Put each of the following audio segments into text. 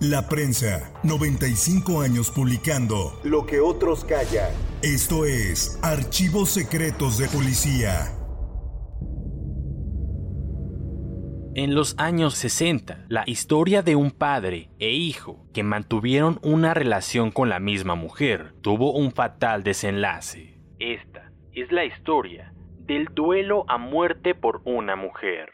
La prensa, 95 años publicando lo que otros callan. Esto es Archivos Secretos de Policía. En los años 60, la historia de un padre e hijo que mantuvieron una relación con la misma mujer tuvo un fatal desenlace. Esta es la historia del duelo a muerte por una mujer.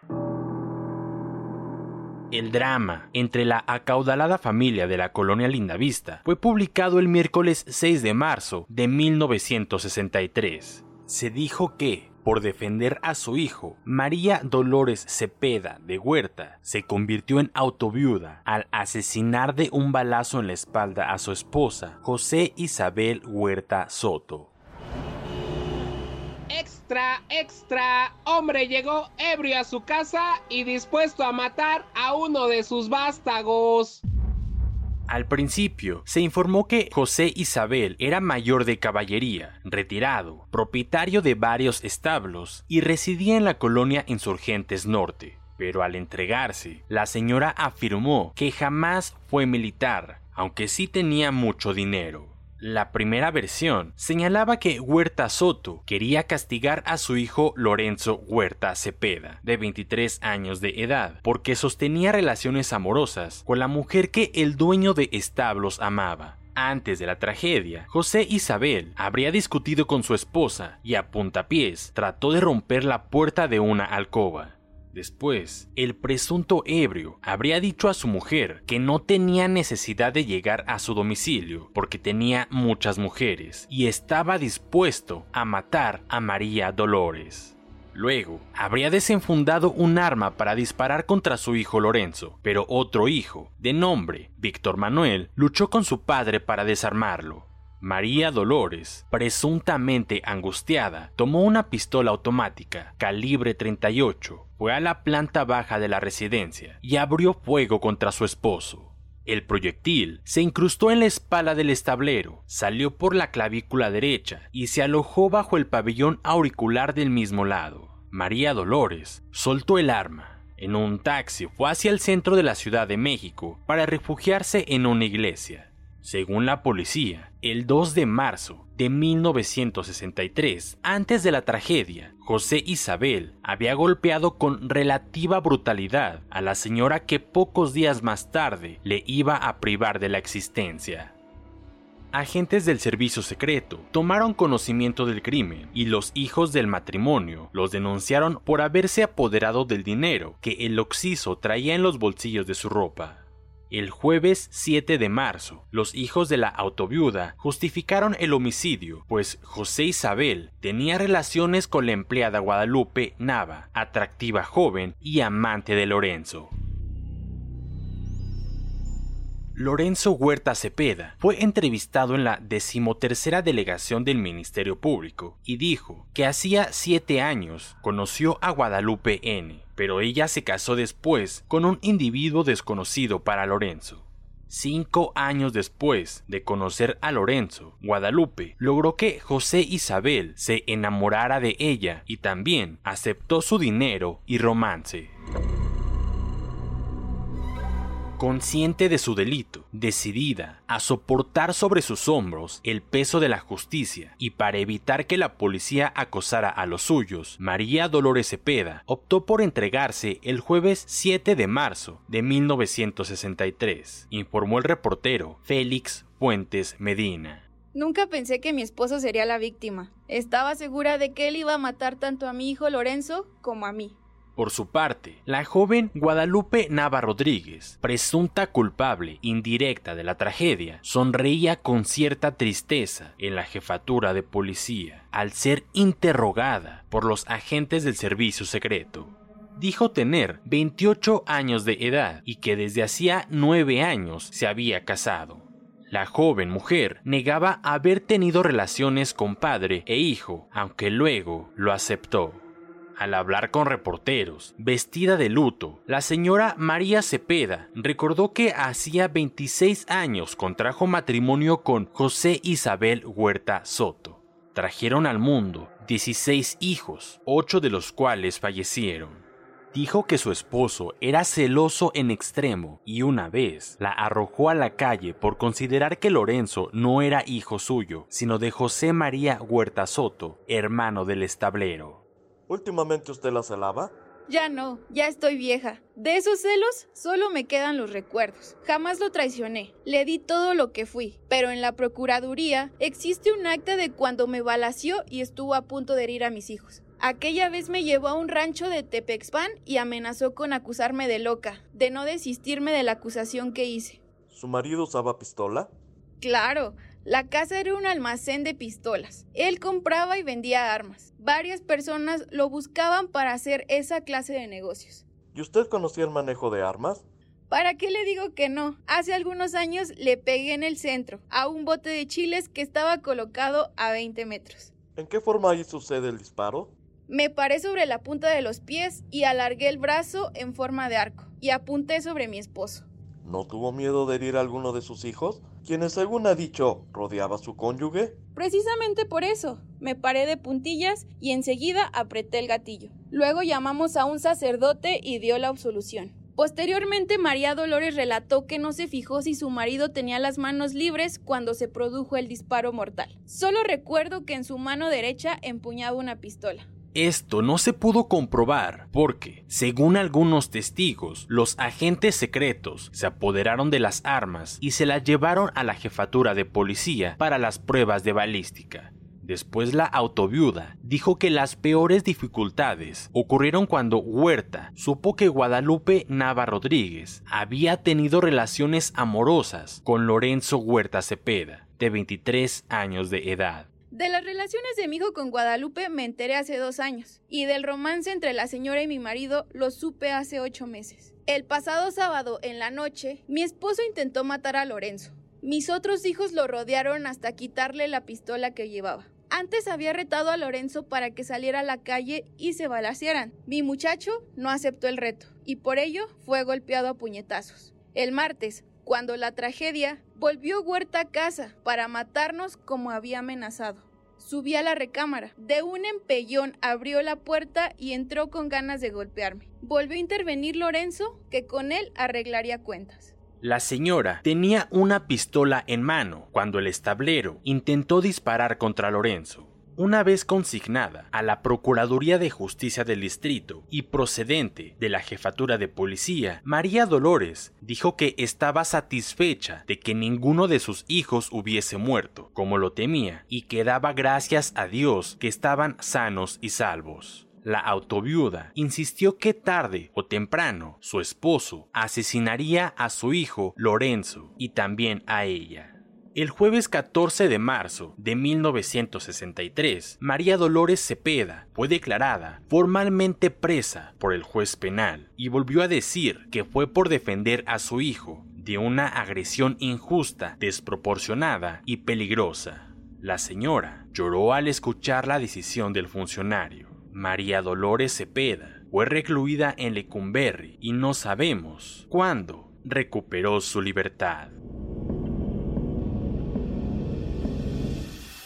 El drama entre la acaudalada familia de la colonia Lindavista fue publicado el miércoles 6 de marzo de 1963. Se dijo que, por defender a su hijo, María Dolores Cepeda de Huerta se convirtió en autoviuda al asesinar de un balazo en la espalda a su esposa, José Isabel Huerta Soto. Extra, extra. Hombre llegó ebrio a su casa y dispuesto a matar a uno de sus vástagos. Al principio, se informó que José Isabel era mayor de caballería, retirado, propietario de varios establos y residía en la colonia Insurgentes Norte. Pero al entregarse, la señora afirmó que jamás fue militar, aunque sí tenía mucho dinero. La primera versión señalaba que Huerta Soto quería castigar a su hijo Lorenzo Huerta Cepeda, de 23 años de edad, porque sostenía relaciones amorosas con la mujer que el dueño de establos amaba. Antes de la tragedia, José Isabel habría discutido con su esposa y a puntapiés trató de romper la puerta de una alcoba. Después, el presunto ebrio habría dicho a su mujer que no tenía necesidad de llegar a su domicilio porque tenía muchas mujeres y estaba dispuesto a matar a María Dolores. Luego, habría desenfundado un arma para disparar contra su hijo Lorenzo, pero otro hijo, de nombre Víctor Manuel, luchó con su padre para desarmarlo. María Dolores, presuntamente angustiada, tomó una pistola automática calibre 38, fue a la planta baja de la residencia y abrió fuego contra su esposo. El proyectil se incrustó en la espalda del establero, salió por la clavícula derecha y se alojó bajo el pabellón auricular del mismo lado. María Dolores soltó el arma. En un taxi fue hacia el centro de la Ciudad de México para refugiarse en una iglesia. Según la policía, el 2 de marzo de 1963, antes de la tragedia, José Isabel había golpeado con relativa brutalidad a la señora que pocos días más tarde le iba a privar de la existencia. Agentes del servicio secreto tomaron conocimiento del crimen y los hijos del matrimonio los denunciaron por haberse apoderado del dinero que el occiso traía en los bolsillos de su ropa. El jueves 7 de marzo, los hijos de la autoviuda justificaron el homicidio, pues José Isabel tenía relaciones con la empleada Guadalupe Nava, atractiva joven y amante de Lorenzo. Lorenzo Huerta Cepeda fue entrevistado en la decimotercera delegación del Ministerio Público y dijo que hacía siete años conoció a Guadalupe N, pero ella se casó después con un individuo desconocido para Lorenzo. Cinco años después de conocer a Lorenzo, Guadalupe logró que José Isabel se enamorara de ella y también aceptó su dinero y romance. Consciente de su delito, decidida a soportar sobre sus hombros el peso de la justicia y para evitar que la policía acosara a los suyos, María Dolores Cepeda optó por entregarse el jueves 7 de marzo de 1963, informó el reportero Félix Puentes Medina. Nunca pensé que mi esposo sería la víctima. Estaba segura de que él iba a matar tanto a mi hijo Lorenzo como a mí. Por su parte, la joven Guadalupe Nava Rodríguez, presunta culpable indirecta de la tragedia, sonreía con cierta tristeza en la jefatura de policía al ser interrogada por los agentes del servicio secreto. Dijo tener 28 años de edad y que desde hacía 9 años se había casado. La joven mujer negaba haber tenido relaciones con padre e hijo, aunque luego lo aceptó. Al hablar con reporteros, vestida de luto, la señora María Cepeda recordó que hacía 26 años contrajo matrimonio con José Isabel Huerta Soto. Trajeron al mundo 16 hijos, 8 de los cuales fallecieron. Dijo que su esposo era celoso en extremo y una vez la arrojó a la calle por considerar que Lorenzo no era hijo suyo, sino de José María Huerta Soto, hermano del establero. ¿Últimamente usted la celaba? Ya no, ya estoy vieja. De esos celos solo me quedan los recuerdos. Jamás lo traicioné. Le di todo lo que fui. Pero en la Procuraduría existe un acta de cuando me balació y estuvo a punto de herir a mis hijos. Aquella vez me llevó a un rancho de Tepexpan y amenazó con acusarme de loca, de no desistirme de la acusación que hice. ¿Su marido usaba pistola? Claro, la casa era un almacén de pistolas. Él compraba y vendía armas. Varias personas lo buscaban para hacer esa clase de negocios. ¿Y usted conocía el manejo de armas? ¿Para qué le digo que no? Hace algunos años le pegué en el centro, a un bote de chiles que estaba colocado a 20 metros. ¿En qué forma hizo usted el disparo? Me paré sobre la punta de los pies y alargué el brazo en forma de arco y apunté sobre mi esposo. ¿No tuvo miedo de herir a alguno de sus hijos, quienes según ha dicho rodeaba a su cónyuge? Precisamente por eso, me paré de puntillas y enseguida apreté el gatillo. Luego llamamos a un sacerdote y dio la absolución. Posteriormente, María Dolores relató que no se fijó si su marido tenía las manos libres cuando se produjo el disparo mortal. Solo recuerdo que en su mano derecha empuñaba una pistola. Esto no se pudo comprobar porque, según algunos testigos, los agentes secretos se apoderaron de las armas y se las llevaron a la jefatura de policía para las pruebas de balística. Después la autoviuda dijo que las peores dificultades ocurrieron cuando Huerta supo que Guadalupe Nava Rodríguez había tenido relaciones amorosas con Lorenzo Huerta Cepeda, de 23 años de edad. De las relaciones de mi hijo con Guadalupe me enteré hace dos años, y del romance entre la señora y mi marido lo supe hace ocho meses. El pasado sábado, en la noche, mi esposo intentó matar a Lorenzo. Mis otros hijos lo rodearon hasta quitarle la pistola que llevaba. Antes había retado a Lorenzo para que saliera a la calle y se balacieran. Mi muchacho no aceptó el reto, y por ello fue golpeado a puñetazos. El martes, cuando la tragedia, volvió Huerta a casa para matarnos como había amenazado. Subí a la recámara. De un empellón abrió la puerta y entró con ganas de golpearme. Volvió a intervenir Lorenzo, que con él arreglaría cuentas. La señora tenía una pistola en mano cuando el establero intentó disparar contra Lorenzo. Una vez consignada a la Procuraduría de Justicia del Distrito y procedente de la Jefatura de Policía, María Dolores dijo que estaba satisfecha de que ninguno de sus hijos hubiese muerto, como lo temía, y que daba gracias a Dios que estaban sanos y salvos. La autoviuda insistió que tarde o temprano su esposo asesinaría a su hijo Lorenzo y también a ella. El jueves 14 de marzo de 1963, María Dolores Cepeda fue declarada formalmente presa por el juez penal y volvió a decir que fue por defender a su hijo de una agresión injusta, desproporcionada y peligrosa. La señora lloró al escuchar la decisión del funcionario. María Dolores Cepeda fue recluida en Lecumberri y no sabemos cuándo recuperó su libertad.